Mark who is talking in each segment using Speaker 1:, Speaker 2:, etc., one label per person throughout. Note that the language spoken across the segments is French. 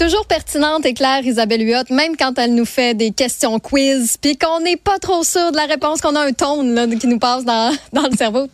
Speaker 1: Toujours pertinente et claire, Isabelle Huot, même quand elle nous fait des questions quiz, puis qu'on n'est pas trop sûr de la réponse, qu'on a un tone là, qui nous passe dans, dans le cerveau.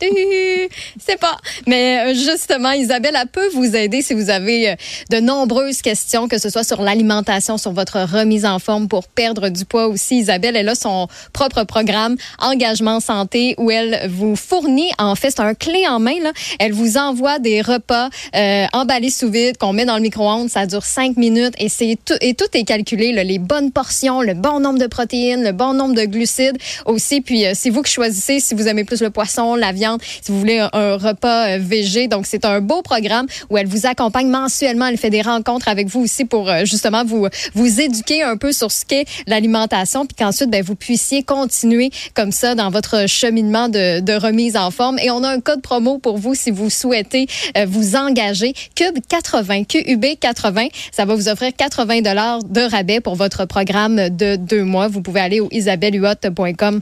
Speaker 1: C'est pas. Mais euh, justement, Isabelle, elle peut vous aider si vous avez euh, de nombreuses questions, que ce soit sur l'alimentation, sur votre remise en forme pour perdre du poids aussi. Isabelle, elle a son propre programme Engagement Santé où elle vous fournit, en fait, c'est un clé en main, là. Elle vous envoie des repas euh, emballés sous vide qu'on met dans le micro-ondes. Ça dure cinq minutes et c'est tout, et tout est calculé, là, les bonnes portions, le bon nombre de protéines, le bon nombre de glucides aussi. Puis euh, c'est vous qui choisissez si vous aimez plus le poisson, la viande, si vous voulez un, repas euh, végé. Donc c'est un beau programme où elle vous accompagne mensuellement. Elle fait des rencontres avec vous aussi pour euh, justement vous vous éduquer un peu sur ce qu'est l'alimentation, puis qu'ensuite ben, vous puissiez continuer comme ça dans votre cheminement de, de remise en forme. Et on a un code promo pour vous si vous souhaitez vous engager. Cube 80, QUB 80, ça va vous offrir 80 dollars de rabais pour votre programme de deux mois. Vous pouvez aller au isabellehuot.com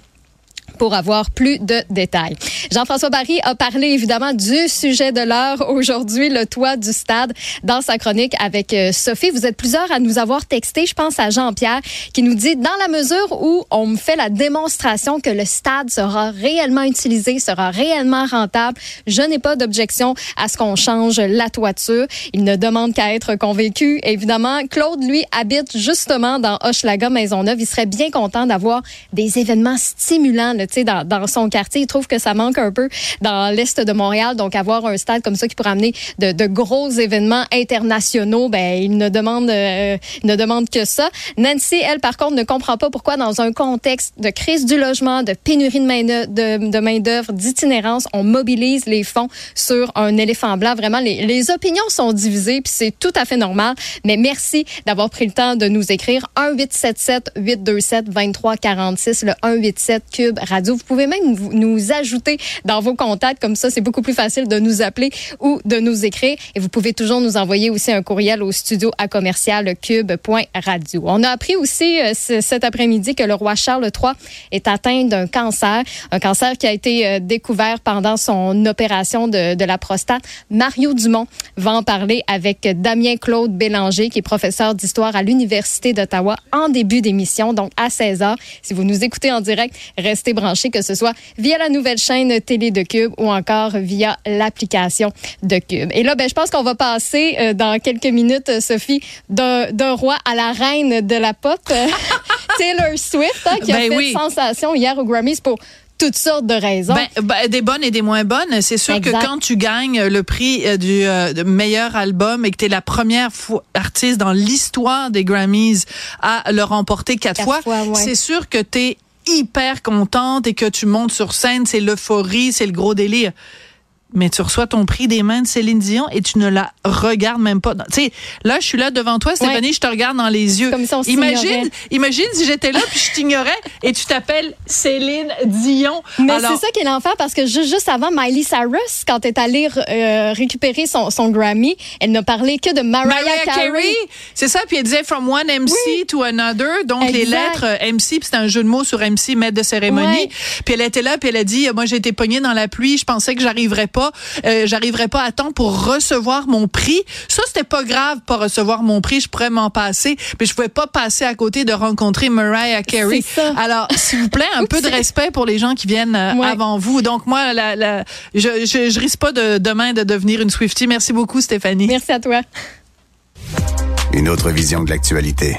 Speaker 1: pour avoir plus de détails. Jean-François Barry a parlé évidemment du sujet de l'heure aujourd'hui, le toit du stade, dans sa chronique avec euh, Sophie. Vous êtes plusieurs à nous avoir texté. Je pense à Jean-Pierre qui nous dit, dans la mesure où on me fait la démonstration que le stade sera réellement utilisé, sera réellement rentable, je n'ai pas d'objection à ce qu'on change la toiture. Il ne demande qu'à être convaincu. Évidemment, Claude, lui, habite justement dans Hochelaga, Maisonneuve. Il serait bien content d'avoir des événements stimulants dans, son quartier. Il trouve que ça manque un peu dans l'est de Montréal. Donc, avoir un stade comme ça qui pourrait amener de, gros événements internationaux, ben, il ne demande, euh, ne que ça. Nancy, elle, par contre, ne comprend pas pourquoi, dans un contexte de crise du logement, de pénurie de main-d'œuvre, de, d'itinérance, on mobilise les fonds sur un éléphant blanc. Vraiment, les, les opinions sont divisées, puis c'est tout à fait normal. Mais merci d'avoir pris le temps de nous écrire 1 877 827 2346 le 187 cube radio. Vous pouvez même nous ajouter dans vos contacts. Comme ça, c'est beaucoup plus facile de nous appeler ou de nous écrire. Et vous pouvez toujours nous envoyer aussi un courriel au studio à commercial cube.radio. On a appris aussi euh, cet après-midi que le roi Charles III est atteint d'un cancer, un cancer qui a été euh, découvert pendant son opération de, de la prostate. Mario Dumont va en parler avec Damien Claude Bélanger, qui est professeur d'histoire à l'Université d'Ottawa en début d'émission, donc à 16 h. Si vous nous écoutez en direct, restez branchés, que ce soit via la nouvelle chaîne télé de Cube ou encore via l'application de Cube. Et là, ben, je pense qu'on va passer euh, dans quelques minutes, Sophie, d'un roi à la reine de la pop, euh, Taylor Swift, hein, qui a ben fait sensation hier au Grammys pour toutes sortes de raisons.
Speaker 2: Ben, ben, des bonnes et des moins bonnes. C'est sûr que quand tu gagnes le prix euh, du meilleur album et que tu es la première artiste dans l'histoire des Grammys à le remporter quatre, fois, c'est sûr que tu es hyper contente et que tu montes sur scène, c'est l'euphorie, c'est le gros délire mais tu reçois ton prix des mains de Céline Dion et tu ne la regardes même pas. Tu sais, là, je suis là devant toi, Stéphanie, je te regarde dans les yeux.
Speaker 1: Comme si
Speaker 2: imagine, imagine si j'étais là puis je t'ignorais et tu t'appelles Céline Dion.
Speaker 1: Mais c'est ça qui est l'enfer parce que juste avant, Miley Cyrus, quand elle est allée euh, récupérer son, son, Grammy, elle n'a parlé que de Mariah, Carey.
Speaker 2: C'est ça, puis elle disait From one MC to another, donc les lettres euh, MC, puis c'est un jeu de mots sur MC, maître de cérémonie. Puis elle était là, puis elle a dit, moi j'ai été pognée dans la pluie, je pensais que j'arriverais pas euh, j'arriverai pas à temps pour recevoir mon prix. Ça, c'était pas grave, pas recevoir mon prix, je pourrais m'en passer, mais je pouvais pas passer à côté de rencontrer Mariah Carey. Alors, s'il vous plaît, un peu de respect pour les gens qui viennent euh, avant vous. Donc moi, la, la, je, je, je risque pas de demain de devenir une Swiftie. Merci beaucoup, Stéphanie.
Speaker 1: Merci à toi.
Speaker 3: Une autre vision de l'actualité.